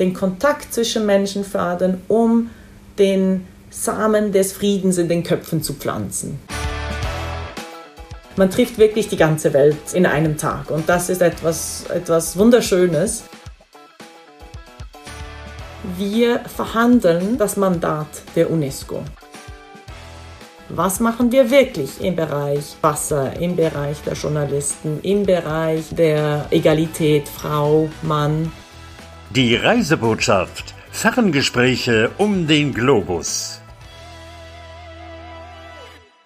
den Kontakt zwischen Menschen fördern, um den Samen des Friedens in den Köpfen zu pflanzen. Man trifft wirklich die ganze Welt in einem Tag und das ist etwas, etwas Wunderschönes. Wir verhandeln das Mandat der UNESCO. Was machen wir wirklich im Bereich Wasser, im Bereich der Journalisten, im Bereich der Egalität Frau, Mann? Die Reisebotschaft. Ferngespräche um den Globus.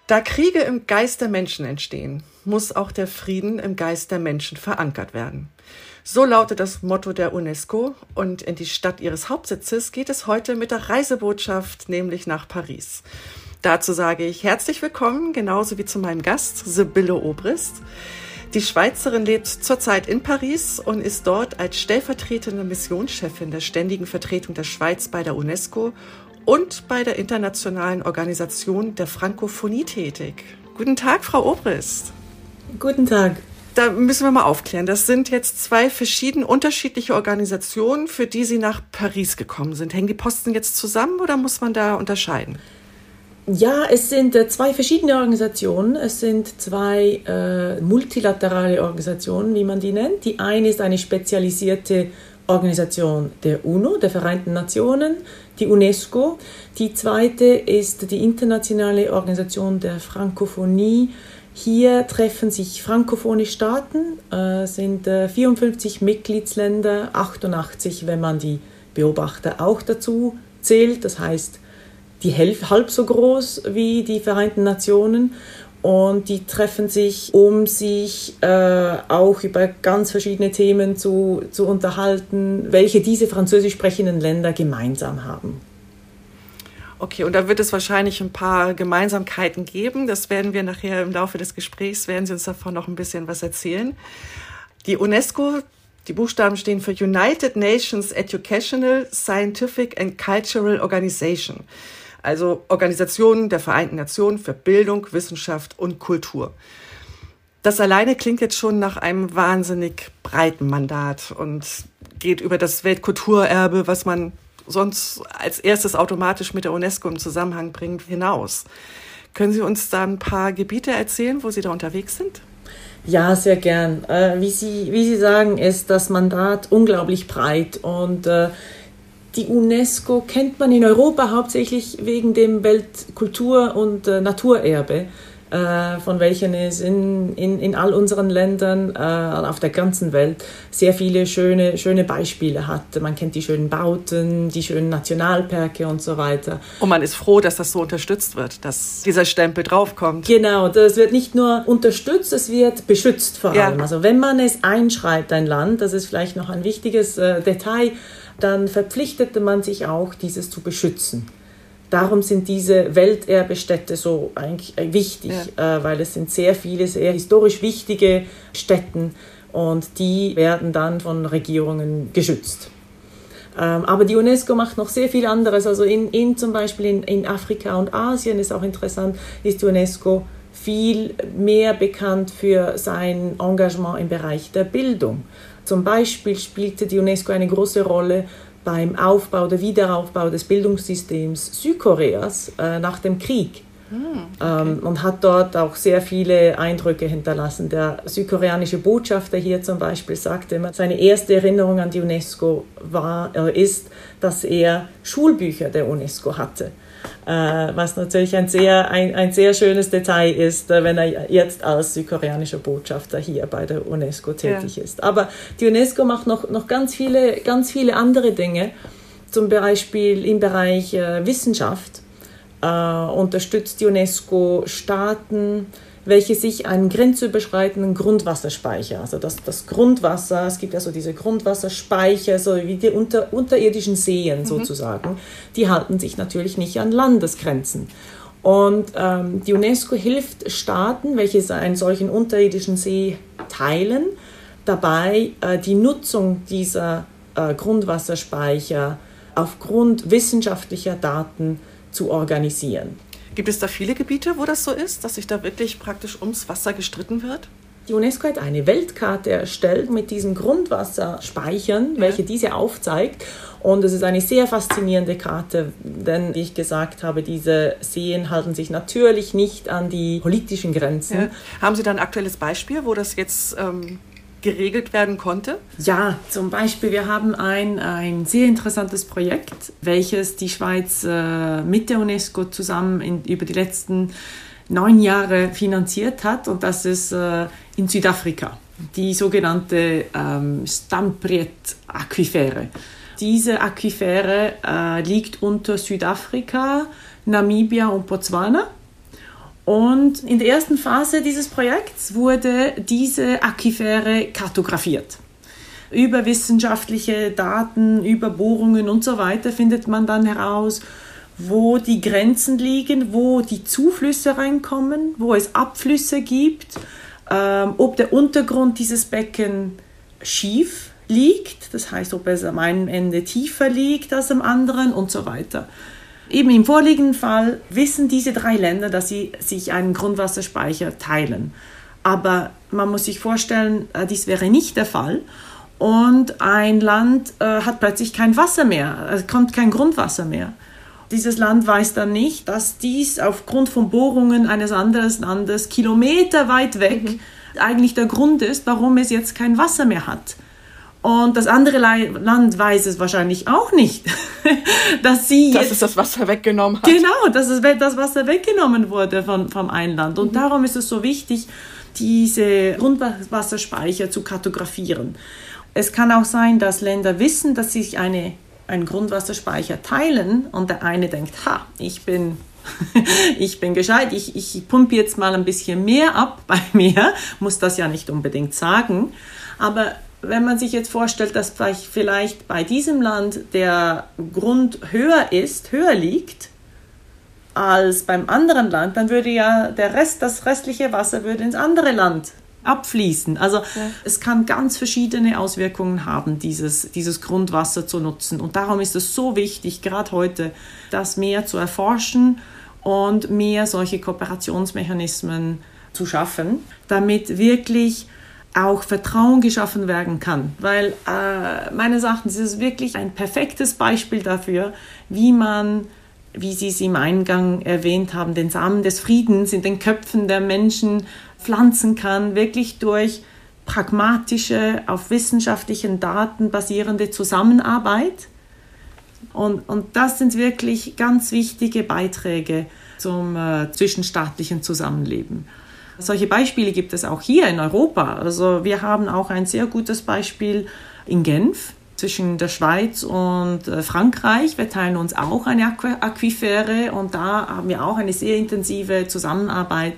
Da Kriege im Geist der Menschen entstehen, muss auch der Frieden im Geist der Menschen verankert werden. So lautet das Motto der UNESCO und in die Stadt ihres Hauptsitzes geht es heute mit der Reisebotschaft, nämlich nach Paris. Dazu sage ich herzlich willkommen, genauso wie zu meinem Gast, Sibylle Obrist. Die Schweizerin lebt zurzeit in Paris und ist dort als stellvertretende Missionschefin der ständigen Vertretung der Schweiz bei der UNESCO und bei der internationalen Organisation der Frankophonie tätig. Guten Tag, Frau Obrist. Guten Tag. Da müssen wir mal aufklären. Das sind jetzt zwei verschieden unterschiedliche Organisationen, für die Sie nach Paris gekommen sind. Hängen die Posten jetzt zusammen oder muss man da unterscheiden? Ja, es sind äh, zwei verschiedene Organisationen. Es sind zwei äh, multilaterale Organisationen, wie man die nennt. Die eine ist eine spezialisierte Organisation der UNO, der Vereinten Nationen, die UNESCO. Die zweite ist die internationale Organisation der Frankophonie. Hier treffen sich frankophone Staaten, äh, sind äh, 54 Mitgliedsländer, 88, wenn man die Beobachter auch dazu zählt. Das heißt, die Hälfte, halb so groß wie die Vereinten Nationen. Und die treffen sich, um sich äh, auch über ganz verschiedene Themen zu, zu unterhalten, welche diese französisch sprechenden Länder gemeinsam haben. Okay, und da wird es wahrscheinlich ein paar Gemeinsamkeiten geben. Das werden wir nachher im Laufe des Gesprächs, werden Sie uns davon noch ein bisschen was erzählen. Die UNESCO, die Buchstaben stehen für United Nations Educational, Scientific and Cultural Organization also Organisationen der Vereinten Nationen für Bildung, Wissenschaft und Kultur. Das alleine klingt jetzt schon nach einem wahnsinnig breiten Mandat und geht über das Weltkulturerbe, was man sonst als erstes automatisch mit der UNESCO im Zusammenhang bringt, hinaus. Können Sie uns da ein paar Gebiete erzählen, wo Sie da unterwegs sind? Ja, sehr gern. Äh, wie, Sie, wie Sie sagen, ist das Mandat unglaublich breit und äh, die UNESCO kennt man in Europa hauptsächlich wegen dem Weltkultur- und äh, Naturerbe, äh, von welchen es in, in, in all unseren Ländern äh, auf der ganzen Welt sehr viele schöne, schöne Beispiele hat. Man kennt die schönen Bauten, die schönen Nationalparke und so weiter. Und man ist froh, dass das so unterstützt wird, dass dieser Stempel draufkommt. Genau, das wird nicht nur unterstützt, es wird beschützt vor allem. Ja. Also wenn man es einschreibt, ein Land, das ist vielleicht noch ein wichtiges äh, Detail, dann verpflichtete man sich auch, dieses zu beschützen. Darum sind diese Welterbestädte so eigentlich wichtig, ja. äh, weil es sind sehr viele sehr historisch wichtige Städten und die werden dann von Regierungen geschützt. Ähm, aber die UNESCO macht noch sehr viel anderes. Also in, in zum Beispiel in, in Afrika und Asien ist auch interessant, ist die UNESCO viel mehr bekannt für sein Engagement im Bereich der Bildung. Zum Beispiel spielte die UNESCO eine große Rolle beim Aufbau, der Wiederaufbau des Bildungssystems Südkoreas äh, nach dem Krieg. Hm, okay. ähm, und hat dort auch sehr viele Eindrücke hinterlassen. Der südkoreanische Botschafter hier zum Beispiel sagte immer, seine erste Erinnerung an die UNESCO war, äh, ist, dass er Schulbücher der UNESCO hatte was natürlich ein sehr, ein, ein sehr schönes Detail ist, äh, wenn er jetzt als südkoreanischer Botschafter hier bei der UNESCO tätig ja. ist. Aber die UNESCO macht noch, noch ganz, viele, ganz viele andere Dinge, zum Beispiel im Bereich äh, Wissenschaft. Äh, unterstützt die UNESCO Staaten, welche sich einen grenzüberschreitenden Grundwasserspeicher, also das, das Grundwasser, es gibt ja so diese Grundwasserspeicher, so wie die unter, unterirdischen Seen mhm. sozusagen, die halten sich natürlich nicht an Landesgrenzen. Und ähm, die UNESCO hilft Staaten, welche einen solchen unterirdischen See teilen, dabei äh, die Nutzung dieser äh, Grundwasserspeicher aufgrund wissenschaftlicher Daten zu organisieren. Gibt es da viele Gebiete, wo das so ist, dass sich da wirklich praktisch ums Wasser gestritten wird? Die UNESCO hat eine Weltkarte erstellt mit diesen Grundwasserspeichern, welche diese aufzeigt. Und es ist eine sehr faszinierende Karte, denn wie ich gesagt habe, diese Seen halten sich natürlich nicht an die politischen Grenzen. Ja. Haben Sie da ein aktuelles Beispiel, wo das jetzt ähm, geregelt werden konnte? Ja, zum Beispiel, wir haben ein, ein sehr interessantes Projekt, welches die Schweiz äh, mit der UNESCO zusammen in, über die letzten neun Jahre finanziert hat und das ist äh, in Südafrika, die sogenannte ähm, Stampriet-Aquifere. Diese Aquifere äh, liegt unter Südafrika, Namibia und Botswana. Und in der ersten Phase dieses Projekts wurde diese Aquifere kartografiert. Über wissenschaftliche Daten, über Bohrungen und so weiter findet man dann heraus, wo die Grenzen liegen, wo die Zuflüsse reinkommen, wo es Abflüsse gibt, ähm, ob der Untergrund dieses Becken schief liegt, das heißt, ob es am einen Ende tiefer liegt als am anderen und so weiter. Eben im vorliegenden Fall wissen diese drei Länder, dass sie sich einen Grundwasserspeicher teilen. Aber man muss sich vorstellen, äh, dies wäre nicht der Fall. Und ein Land äh, hat plötzlich kein Wasser mehr, es kommt kein Grundwasser mehr. Dieses Land weiß dann nicht, dass dies aufgrund von Bohrungen eines anderen Landes kilometerweit weg mhm. eigentlich der Grund ist, warum es jetzt kein Wasser mehr hat. Und das andere Land weiß es wahrscheinlich auch nicht, dass sie jetzt, dass es das Wasser weggenommen hat. Genau, dass es das Wasser weggenommen wurde von, vom Einland. Und mhm. darum ist es so wichtig, diese Grundwasserspeicher zu kartografieren. Es kann auch sein, dass Länder wissen, dass sie sich eine, einen Grundwasserspeicher teilen und der eine denkt, ha, ich bin ich bin gescheit, ich, ich pumpe jetzt mal ein bisschen mehr ab bei mir, muss das ja nicht unbedingt sagen, aber wenn man sich jetzt vorstellt, dass vielleicht bei diesem Land der Grund höher ist, höher liegt als beim anderen Land, dann würde ja der Rest, das restliche Wasser würde ins andere Land abfließen. Also ja. es kann ganz verschiedene Auswirkungen haben, dieses, dieses Grundwasser zu nutzen. Und darum ist es so wichtig, gerade heute, das mehr zu erforschen und mehr solche Kooperationsmechanismen zu schaffen, damit wirklich auch Vertrauen geschaffen werden kann. Weil äh, meines Erachtens ist es wirklich ein perfektes Beispiel dafür, wie man, wie Sie es im Eingang erwähnt haben, den Samen des Friedens in den Köpfen der Menschen pflanzen kann, wirklich durch pragmatische, auf wissenschaftlichen Daten basierende Zusammenarbeit. Und, und das sind wirklich ganz wichtige Beiträge zum äh, zwischenstaatlichen Zusammenleben. Solche Beispiele gibt es auch hier in Europa. Also wir haben auch ein sehr gutes Beispiel in Genf zwischen der Schweiz und äh, Frankreich. Wir teilen uns auch eine Aquifere und da haben wir auch eine sehr intensive Zusammenarbeit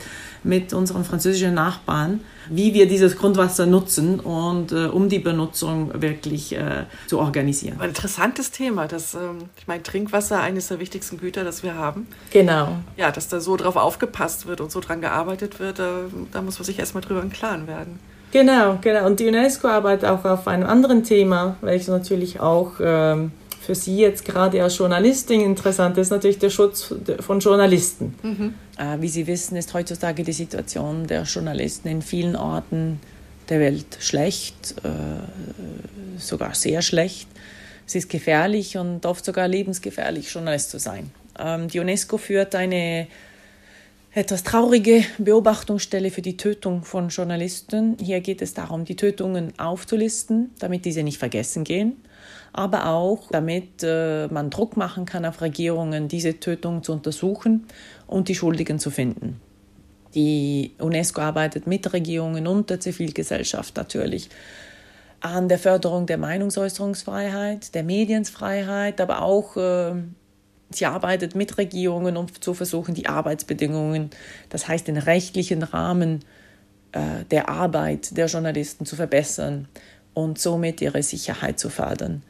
mit unseren französischen Nachbarn, wie wir dieses Grundwasser nutzen und äh, um die Benutzung wirklich äh, zu organisieren. Ein interessantes Thema. Das, ähm, ich meine, Trinkwasser eines der wichtigsten Güter, das wir haben. Genau. Ja, dass da so drauf aufgepasst wird und so dran gearbeitet wird, da, da muss man sich erstmal drüber im Klaren werden. Genau, genau. Und die UNESCO arbeitet auch auf einem anderen Thema, welches natürlich auch ähm, für Sie jetzt gerade als Journalistin interessant ist, natürlich der Schutz von Journalisten. Mhm. Äh, wie Sie wissen, ist heutzutage die Situation der Journalisten in vielen Orten der Welt schlecht, äh, sogar sehr schlecht. Es ist gefährlich und oft sogar lebensgefährlich, Journalist zu sein. Ähm, die UNESCO führt eine etwas traurige Beobachtungsstelle für die Tötung von Journalisten. Hier geht es darum, die Tötungen aufzulisten, damit diese nicht vergessen gehen aber auch damit äh, man Druck machen kann auf Regierungen, diese Tötung zu untersuchen und die Schuldigen zu finden. Die UNESCO arbeitet mit Regierungen und der Zivilgesellschaft natürlich an der Förderung der Meinungsäußerungsfreiheit, der Medienfreiheit, aber auch äh, sie arbeitet mit Regierungen, um zu versuchen, die Arbeitsbedingungen, das heißt den rechtlichen Rahmen äh, der Arbeit der Journalisten zu verbessern und somit ihre Sicherheit zu fördern.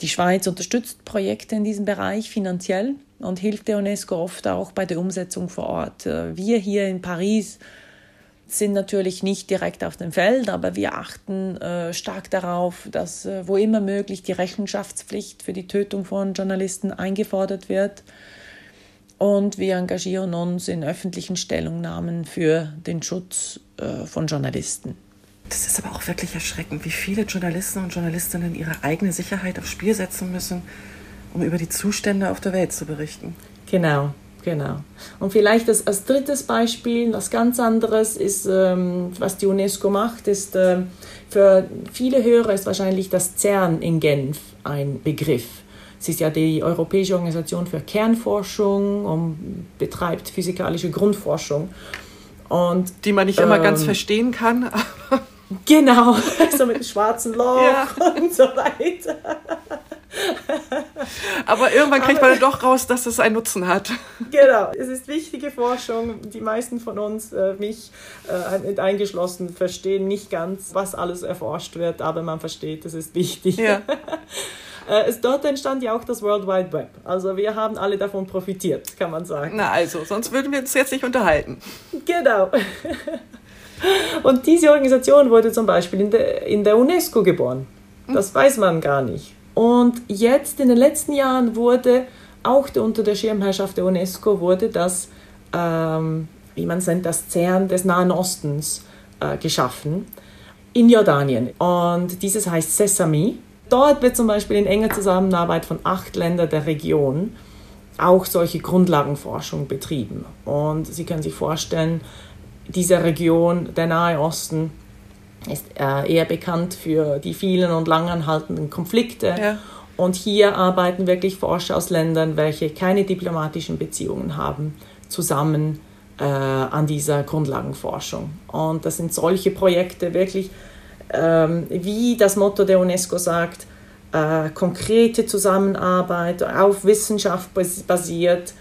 Die Schweiz unterstützt Projekte in diesem Bereich finanziell und hilft der UNESCO oft auch bei der Umsetzung vor Ort. Äh, wir hier in Paris sind natürlich nicht direkt auf dem Feld, aber wir achten äh, stark darauf, dass äh, wo immer möglich die Rechenschaftspflicht für die Tötung von Journalisten eingefordert wird. Und wir engagieren uns in öffentlichen Stellungnahmen für den Schutz äh, von Journalisten. Das ist aber auch wirklich erschreckend, wie viele Journalisten und Journalistinnen ihre eigene Sicherheit aufs Spiel setzen müssen, um über die Zustände auf der Welt zu berichten. Genau, genau. Und vielleicht als, als drittes Beispiel, was ganz anderes ist, ähm, was die UNESCO macht, ist ähm, für viele Hörer ist wahrscheinlich das CERN in Genf ein Begriff. Es ist ja die Europäische Organisation für Kernforschung und betreibt physikalische Grundforschung. Und, die man nicht immer ganz ähm, verstehen kann. Genau, so mit dem schwarzen Loch ja. und so weiter. Aber irgendwann kriegt man doch raus, dass es einen Nutzen hat. Genau, es ist wichtige Forschung. Die meisten von uns, äh, mich äh, eingeschlossen, verstehen nicht ganz, was alles erforscht wird, aber man versteht, es ist wichtig. Ja. Äh, es, dort entstand ja auch das World Wide Web. Also wir haben alle davon profitiert, kann man sagen. Na also, sonst würden wir uns jetzt nicht unterhalten. Genau. Und diese Organisation wurde zum Beispiel in der, in der UNESCO geboren. Das weiß man gar nicht. Und jetzt in den letzten Jahren wurde auch unter der Schirmherrschaft der UNESCO wurde das, ähm, wie man es nennt, das CERN des Nahen Ostens äh, geschaffen in Jordanien. Und dieses heißt Sesame. Dort wird zum Beispiel in enger Zusammenarbeit von acht Ländern der Region auch solche Grundlagenforschung betrieben. Und Sie können sich vorstellen, diese Region, der Nahe Osten, ist äh, eher bekannt für die vielen und langanhaltenden Konflikte. Ja. Und hier arbeiten wirklich Forscher aus Ländern, welche keine diplomatischen Beziehungen haben, zusammen äh, an dieser Grundlagenforschung. Und das sind solche Projekte wirklich, ähm, wie das Motto der UNESCO sagt, äh, konkrete Zusammenarbeit auf Wissenschaft basiert,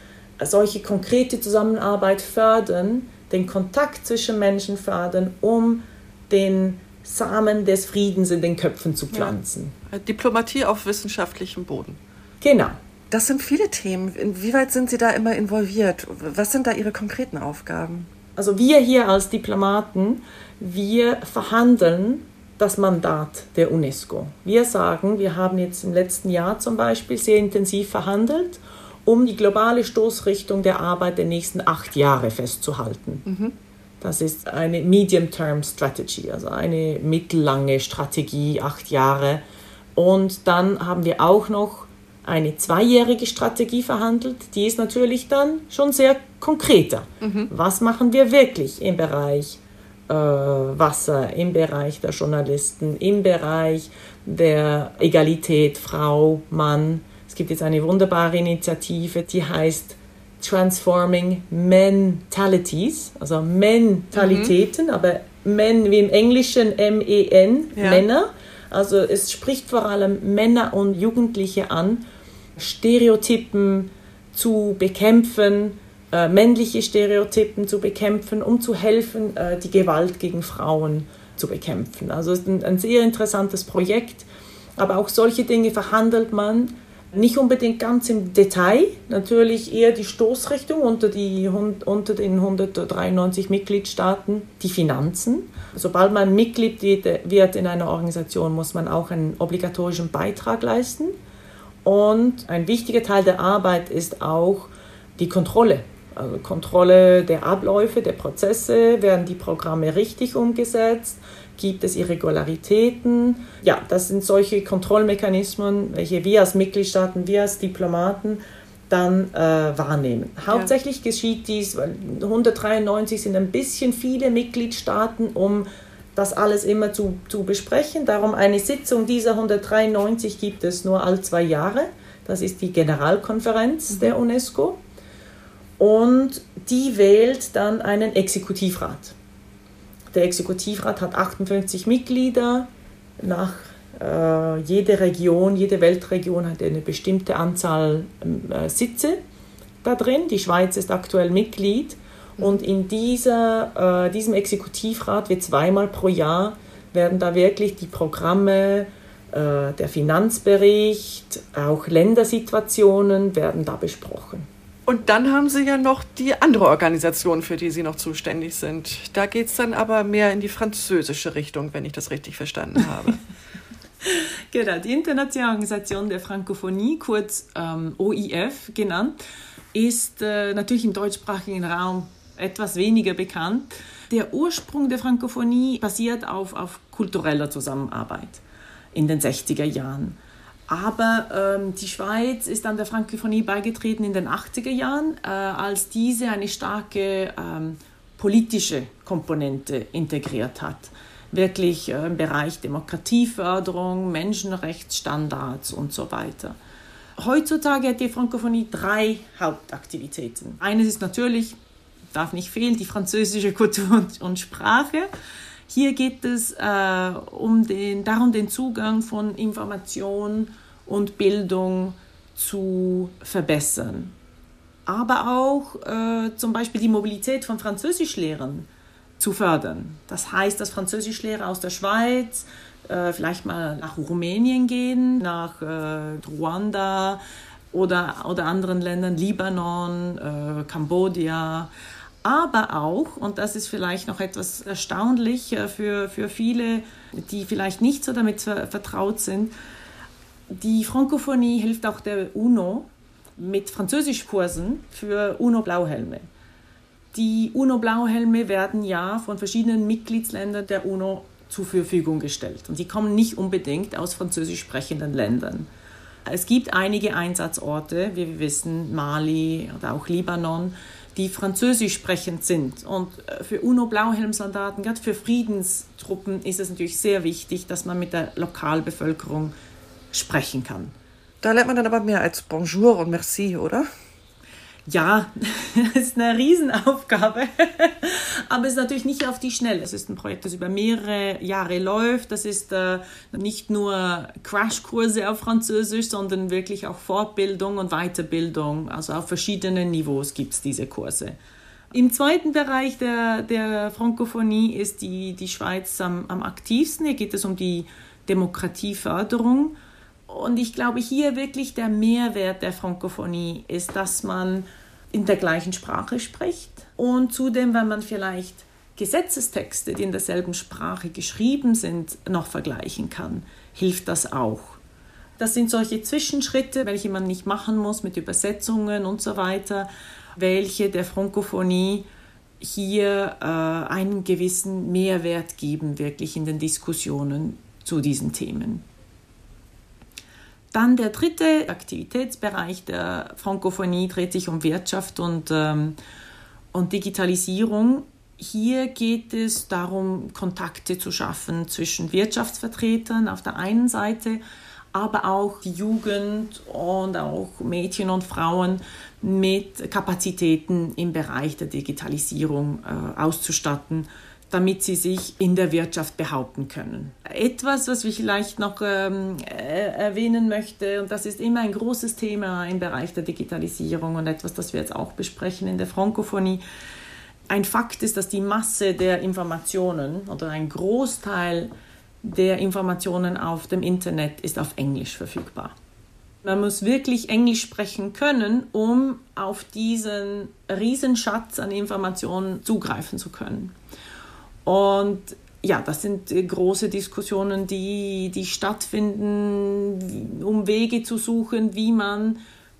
solche konkrete Zusammenarbeit fördern, den Kontakt zwischen Menschen fördern, um den Samen des Friedens in den Köpfen zu pflanzen. Ja. Diplomatie auf wissenschaftlichem Boden. Genau. Das sind viele Themen. Inwieweit sind Sie da immer involviert? Was sind da Ihre konkreten Aufgaben? Also wir hier als Diplomaten, wir verhandeln das Mandat der UNESCO. Wir sagen, wir haben jetzt im letzten Jahr zum Beispiel sehr intensiv verhandelt um die globale Stoßrichtung der Arbeit der nächsten acht Jahre festzuhalten. Mhm. Das ist eine Medium-Term Strategy, also eine mittellange Strategie, acht Jahre. Und dann haben wir auch noch eine zweijährige Strategie verhandelt. Die ist natürlich dann schon sehr konkreter. Mhm. Was machen wir wirklich im Bereich äh, Wasser, im Bereich der Journalisten, im Bereich der Egalität Frau, Mann? Es gibt jetzt eine wunderbare Initiative, die heißt Transforming Mentalities, also Mentalitäten, mhm. aber Men wie im Englischen M-E-N, ja. Männer. Also es spricht vor allem Männer und Jugendliche an, Stereotypen zu bekämpfen, äh, männliche Stereotypen zu bekämpfen, um zu helfen, äh, die Gewalt gegen Frauen zu bekämpfen. Also es ist ein, ein sehr interessantes Projekt, aber auch solche Dinge verhandelt man nicht unbedingt ganz im Detail, natürlich eher die Stoßrichtung unter, die, unter den 193 Mitgliedstaaten, die Finanzen. Sobald man Mitglied wird in einer Organisation, muss man auch einen obligatorischen Beitrag leisten. Und ein wichtiger Teil der Arbeit ist auch die Kontrolle. Also Kontrolle der Abläufe, der Prozesse, werden die Programme richtig umgesetzt, Gibt es Irregularitäten? Ja, das sind solche Kontrollmechanismen, welche wir als Mitgliedstaaten, wir als Diplomaten dann äh, wahrnehmen. Hauptsächlich ja. geschieht dies, weil 193 sind ein bisschen viele Mitgliedstaaten, um das alles immer zu, zu besprechen. Darum eine Sitzung dieser 193 gibt es nur alle zwei Jahre. Das ist die Generalkonferenz mhm. der UNESCO. Und die wählt dann einen Exekutivrat. Der Exekutivrat hat 58 Mitglieder. Nach äh, jede Region, jede Weltregion hat eine bestimmte Anzahl äh, Sitze da drin. Die Schweiz ist aktuell Mitglied. Und in dieser, äh, diesem Exekutivrat wird zweimal pro Jahr werden da wirklich die Programme, äh, der Finanzbericht, auch Ländersituationen werden da besprochen. Und dann haben Sie ja noch die andere Organisation, für die Sie noch zuständig sind. Da geht es dann aber mehr in die französische Richtung, wenn ich das richtig verstanden habe. genau, die Internationale Organisation der Frankophonie, kurz ähm, OIF genannt, ist äh, natürlich im deutschsprachigen Raum etwas weniger bekannt. Der Ursprung der Frankophonie basiert auf, auf kultureller Zusammenarbeit in den 60er Jahren. Aber ähm, die Schweiz ist an der Frankophonie beigetreten in den 80er Jahren, äh, als diese eine starke ähm, politische Komponente integriert hat. Wirklich äh, im Bereich Demokratieförderung, Menschenrechtsstandards und so weiter. Heutzutage hat die Frankophonie drei Hauptaktivitäten. Eines ist natürlich, darf nicht fehlen, die französische Kultur und, und Sprache. Hier geht es äh, um den, darum, den Zugang von Information und Bildung zu verbessern. Aber auch äh, zum Beispiel die Mobilität von Französischlehrern zu fördern. Das heißt, dass Französischlehrer aus der Schweiz äh, vielleicht mal nach Rumänien gehen, nach äh, Ruanda oder, oder anderen Ländern, Libanon, äh, Kambodscha, aber auch, und das ist vielleicht noch etwas erstaunlich äh, für, für viele, die vielleicht nicht so damit vertraut sind, die Frankophonie hilft auch der UNO mit Französischkursen für UNO-Blauhelme. Die UNO-Blauhelme werden ja von verschiedenen Mitgliedsländern der UNO zur Verfügung gestellt. Und die kommen nicht unbedingt aus französisch sprechenden Ländern. Es gibt einige Einsatzorte, wie wir wissen, Mali oder auch Libanon, die französisch sprechend sind. Und äh, für UNO-Blauhelmsoldaten, gerade für Friedenstruppen, ist es natürlich sehr wichtig, dass man mit der Lokalbevölkerung sprechen kann. Da lernt man dann aber mehr als Bonjour und Merci, oder? Ja, das ist eine Riesenaufgabe, aber es ist natürlich nicht auf die Schnelle. Es ist ein Projekt, das über mehrere Jahre läuft. Das ist äh, nicht nur Crashkurse auf Französisch, sondern wirklich auch Fortbildung und Weiterbildung. Also auf verschiedenen Niveaus gibt es diese Kurse. Im zweiten Bereich der, der Frankophonie ist die, die Schweiz am, am aktivsten. Hier geht es um die Demokratieförderung. Und ich glaube, hier wirklich der Mehrwert der Frankophonie ist, dass man in der gleichen Sprache spricht und zudem, wenn man vielleicht Gesetzestexte, die in derselben Sprache geschrieben sind, noch vergleichen kann, hilft das auch. Das sind solche Zwischenschritte, welche man nicht machen muss mit Übersetzungen und so weiter, welche der Frankophonie hier äh, einen gewissen Mehrwert geben, wirklich in den Diskussionen zu diesen Themen. Dann der dritte Aktivitätsbereich der Frankophonie dreht sich um Wirtschaft und, ähm, und Digitalisierung. Hier geht es darum, Kontakte zu schaffen zwischen Wirtschaftsvertretern auf der einen Seite, aber auch die Jugend und auch Mädchen und Frauen mit Kapazitäten im Bereich der Digitalisierung äh, auszustatten damit sie sich in der Wirtschaft behaupten können. Etwas, was ich vielleicht noch ähm, erwähnen möchte, und das ist immer ein großes Thema im Bereich der Digitalisierung und etwas, das wir jetzt auch besprechen in der Frankophonie. Ein Fakt ist, dass die Masse der Informationen oder ein Großteil der Informationen auf dem Internet ist auf Englisch verfügbar. Man muss wirklich Englisch sprechen können, um auf diesen Riesenschatz an Informationen zugreifen zu können. Und ja, das sind äh, große Diskussionen, die, die stattfinden, um Wege zu suchen, wie man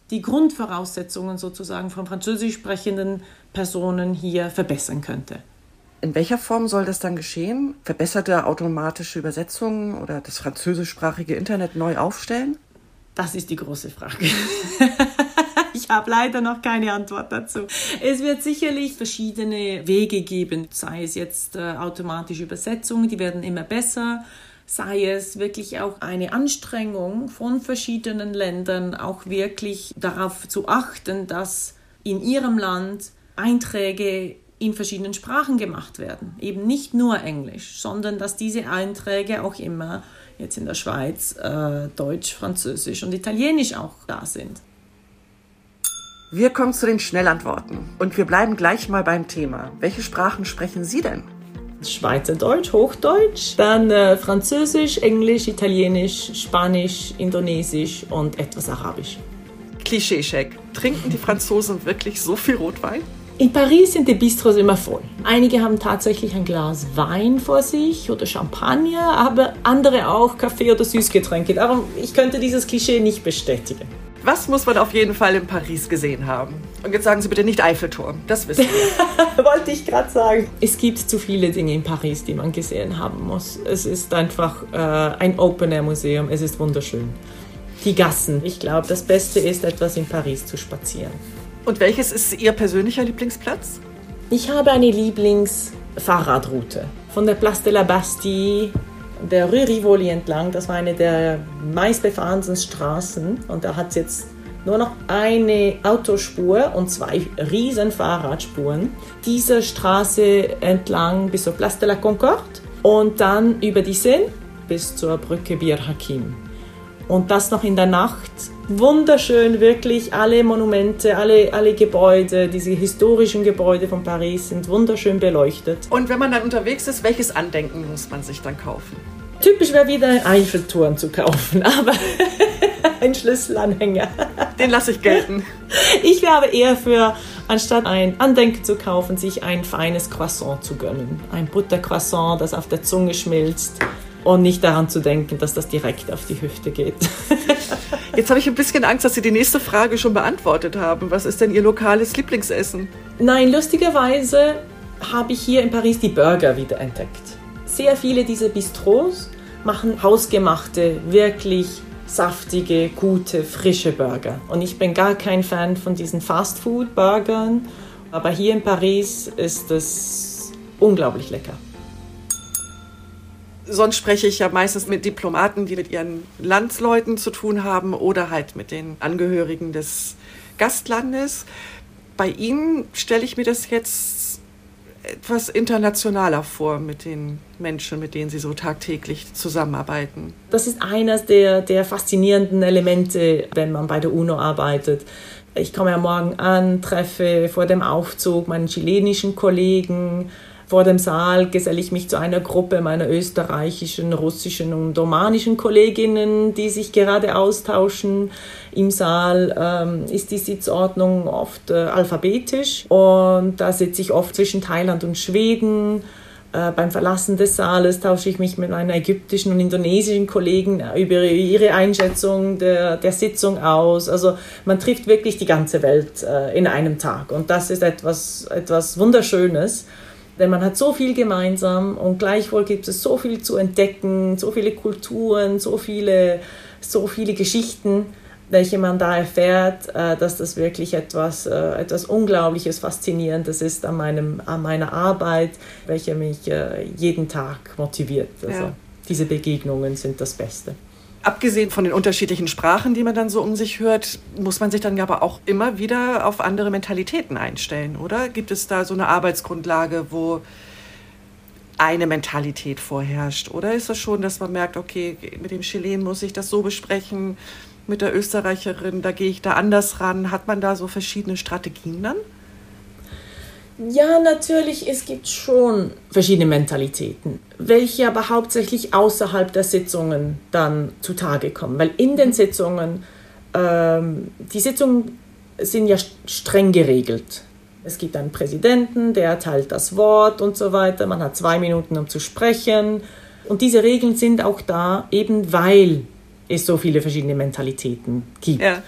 die Grundvoraussetzungen sozusagen von französisch sprechenden Personen hier verbessern könnte. In welcher Form soll das dann geschehen? Verbesserte automatische Übersetzungen oder das französischsprachige Internet neu aufstellen? Das ist die große Frage. Ich habe leider noch keine Antwort dazu. Es wird sicherlich verschiedene Wege geben, sei es jetzt äh, automatische Übersetzungen, die werden immer besser, sei es wirklich auch eine Anstrengung von verschiedenen Ländern, auch wirklich darauf zu achten, dass in ihrem Land Einträge in verschiedenen Sprachen gemacht werden. Eben nicht nur Englisch, sondern dass diese Einträge auch immer jetzt in der Schweiz äh, Deutsch, Französisch und Italienisch auch da sind. Wir kommen zu den Schnellantworten und wir bleiben gleich mal beim Thema. Welche Sprachen sprechen Sie denn? Schweizerdeutsch, Hochdeutsch, dann äh, Französisch, Englisch, Italienisch, Spanisch, Indonesisch und etwas Arabisch. Klischeecheck. Trinken die Franzosen wirklich so viel Rotwein? In Paris sind die Bistros immer voll. Einige haben tatsächlich ein Glas Wein vor sich oder Champagner, aber andere auch Kaffee oder Süßgetränke. Darum, ich könnte dieses Klischee nicht bestätigen. Was muss man auf jeden Fall in Paris gesehen haben? Und jetzt sagen Sie bitte nicht Eiffelturm, das wissen wir. Wollte ich gerade sagen. Es gibt zu viele Dinge in Paris, die man gesehen haben muss. Es ist einfach äh, ein Open-Air-Museum, es ist wunderschön. Die Gassen. Ich glaube, das Beste ist, etwas in Paris zu spazieren. Und welches ist Ihr persönlicher Lieblingsplatz? Ich habe eine Lieblingsfahrradroute. Von der Place de la Bastille der Rue Rivoli entlang. Das war eine der meistbefahrensten Straßen und da hat es jetzt nur noch eine Autospur und zwei riesen Fahrradspuren. Diese Straße entlang bis zur Place de la Concorde und dann über die Seine bis zur Brücke Bir Hakim. Und das noch in der Nacht. Wunderschön, wirklich. Alle Monumente, alle, alle Gebäude, diese historischen Gebäude von Paris sind wunderschön beleuchtet. Und wenn man dann unterwegs ist, welches Andenken muss man sich dann kaufen? Typisch wäre wieder ein Eiffelturm zu kaufen, aber ein Schlüsselanhänger. Den lasse ich gelten. Ich wäre aber eher für, anstatt ein Andenken zu kaufen, sich ein feines Croissant zu gönnen. Ein Buttercroissant, das auf der Zunge schmilzt und nicht daran zu denken, dass das direkt auf die Hüfte geht. Jetzt habe ich ein bisschen Angst, dass Sie die nächste Frage schon beantwortet haben. Was ist denn Ihr lokales Lieblingsessen? Nein, lustigerweise habe ich hier in Paris die Burger wieder entdeckt. Sehr viele dieser Bistros machen hausgemachte, wirklich saftige, gute, frische Burger. Und ich bin gar kein Fan von diesen Fastfood-Burgern, aber hier in Paris ist es unglaublich lecker sonst spreche ich ja meistens mit Diplomaten, die mit ihren Landsleuten zu tun haben oder halt mit den Angehörigen des Gastlandes. Bei Ihnen stelle ich mir das jetzt etwas internationaler vor mit den Menschen, mit denen Sie so tagtäglich zusammenarbeiten. Das ist eines der, der faszinierenden Elemente, wenn man bei der UNO arbeitet. Ich komme ja morgen an, treffe vor dem Aufzug meinen chilenischen Kollegen, vor dem Saal geselle ich mich zu einer Gruppe meiner österreichischen, russischen und omanischen Kolleginnen, die sich gerade austauschen. Im Saal ähm, ist die Sitzordnung oft äh, alphabetisch und da sitze ich oft zwischen Thailand und Schweden. Äh, beim Verlassen des Saales tausche ich mich mit meinen ägyptischen und indonesischen Kollegen über ihre Einschätzung der, der Sitzung aus. Also man trifft wirklich die ganze Welt äh, in einem Tag und das ist etwas, etwas Wunderschönes. Denn man hat so viel gemeinsam und gleichwohl gibt es so viel zu entdecken, so viele Kulturen, so viele, so viele Geschichten, welche man da erfährt, äh, dass das wirklich etwas, äh, etwas Unglaubliches, Faszinierendes ist an, meinem, an meiner Arbeit, welche mich äh, jeden Tag motiviert. Also ja. diese Begegnungen sind das Beste. Abgesehen von den unterschiedlichen Sprachen, die man dann so um sich hört, muss man sich dann aber auch immer wieder auf andere Mentalitäten einstellen, oder? Gibt es da so eine Arbeitsgrundlage, wo eine Mentalität vorherrscht? Oder ist es schon, dass man merkt, okay, mit dem Chilen muss ich das so besprechen, mit der Österreicherin, da gehe ich da anders ran? Hat man da so verschiedene Strategien dann? Ja, natürlich, es gibt schon verschiedene Mentalitäten, welche aber hauptsächlich außerhalb der Sitzungen dann zutage kommen. Weil in den Sitzungen, ähm, die Sitzungen sind ja streng geregelt. Es gibt einen Präsidenten, der erteilt das Wort und so weiter. Man hat zwei Minuten, um zu sprechen. Und diese Regeln sind auch da, eben weil es so viele verschiedene Mentalitäten gibt. Ja.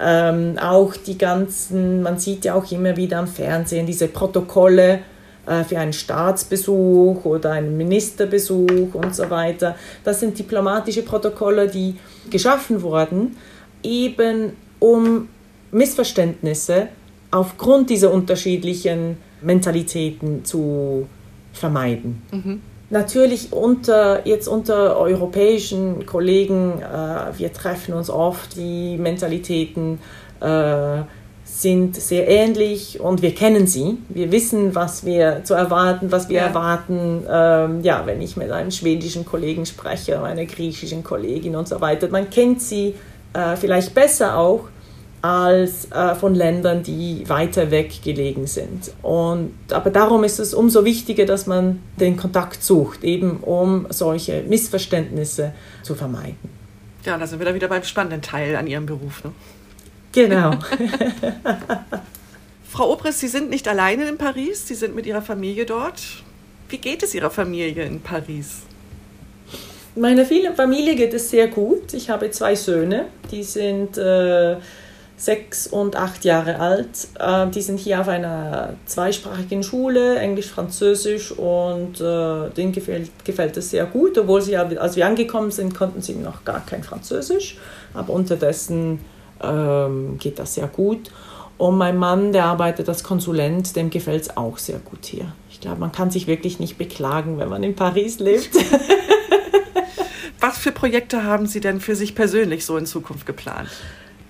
Ähm, auch die ganzen, man sieht ja auch immer wieder am Fernsehen diese Protokolle äh, für einen Staatsbesuch oder einen Ministerbesuch und so weiter. Das sind diplomatische Protokolle, die geschaffen wurden, eben um Missverständnisse aufgrund dieser unterschiedlichen Mentalitäten zu vermeiden. Mhm. Natürlich unter, jetzt unter europäischen Kollegen, äh, wir treffen uns oft, die Mentalitäten äh, sind sehr ähnlich und wir kennen sie. Wir wissen, was wir zu erwarten, was wir ja. erwarten. Ähm, ja, wenn ich mit einem schwedischen Kollegen spreche, einer griechischen Kollegin und so weiter. Man kennt sie äh, vielleicht besser auch als äh, von Ländern, die weiter weg gelegen sind. Und, aber darum ist es umso wichtiger, dass man den Kontakt sucht, eben um solche Missverständnisse zu vermeiden. Ja, da sind wir dann wieder beim spannenden Teil an Ihrem Beruf. Ne? Genau. Frau Obrist, Sie sind nicht alleine in Paris, Sie sind mit Ihrer Familie dort. Wie geht es Ihrer Familie in Paris? Meiner Familie geht es sehr gut. Ich habe zwei Söhne, die sind äh, sechs und acht Jahre alt. Äh, die sind hier auf einer zweisprachigen Schule, Englisch, Französisch und äh, denen gefällt, gefällt es sehr gut. Obwohl sie, als wir angekommen sind, konnten sie noch gar kein Französisch, aber unterdessen ähm, geht das sehr gut. Und mein Mann, der arbeitet als Konsulent, dem gefällt es auch sehr gut hier. Ich glaube, man kann sich wirklich nicht beklagen, wenn man in Paris lebt. Was für Projekte haben Sie denn für sich persönlich so in Zukunft geplant?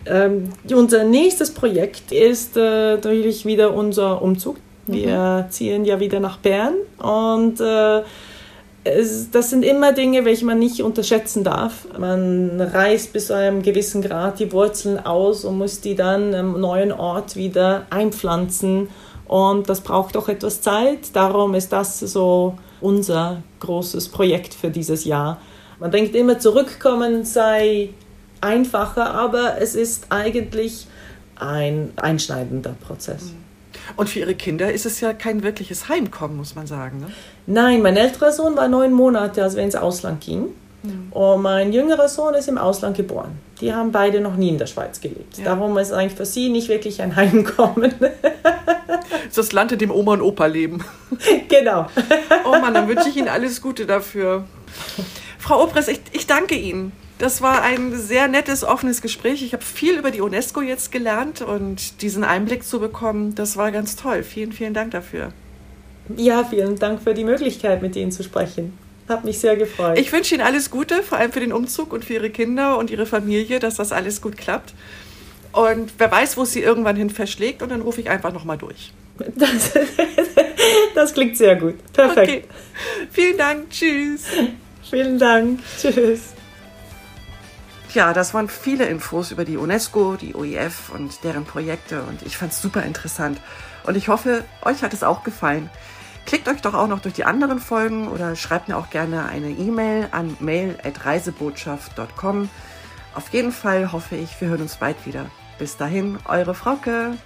Ähm, unser nächstes Projekt ist äh, natürlich wieder unser Umzug. Wir mhm. ziehen ja wieder nach Bern und äh, es, das sind immer Dinge, welche man nicht unterschätzen darf. Man reißt bis zu einem gewissen Grad die Wurzeln aus und muss die dann am neuen Ort wieder einpflanzen. Und das braucht auch etwas Zeit. Darum ist das so unser großes Projekt für dieses Jahr. Man denkt immer, zurückkommen sei einfacher, aber es ist eigentlich ein einschneidender Prozess. Mhm. Und für Ihre Kinder ist es ja kein wirkliches Heimkommen, muss man sagen. Ne? Nein, mein älterer Sohn war neun Monate, als wir ins Ausland gingen. Mhm. Und mein jüngerer Sohn ist im Ausland geboren. Die haben beide noch nie in der Schweiz gelebt. Ja. Darum ist es eigentlich für sie nicht wirklich ein Heimkommen. das Land, in dem Oma und Opa leben. Genau. Oh Mann, dann wünsche ich Ihnen alles Gute dafür. Frau Obress, ich, ich danke Ihnen. Das war ein sehr nettes, offenes Gespräch. Ich habe viel über die UNESCO jetzt gelernt und diesen Einblick zu bekommen, das war ganz toll. Vielen, vielen Dank dafür. Ja, vielen Dank für die Möglichkeit, mit Ihnen zu sprechen. Hat mich sehr gefreut. Ich wünsche Ihnen alles Gute, vor allem für den Umzug und für Ihre Kinder und Ihre Familie, dass das alles gut klappt. Und wer weiß, wo es Sie irgendwann hin verschlägt und dann rufe ich einfach nochmal durch. Das, das, klingt sehr gut. Perfekt. Okay. Vielen Dank. Tschüss. Vielen Dank. Tschüss. Ja, das waren viele Infos über die UNESCO, die OIF und deren Projekte und ich fand es super interessant. Und ich hoffe, euch hat es auch gefallen. Klickt euch doch auch noch durch die anderen Folgen oder schreibt mir auch gerne eine E-Mail an mail.reisebotschaft.com. Auf jeden Fall hoffe ich, wir hören uns bald wieder. Bis dahin, eure Frauke.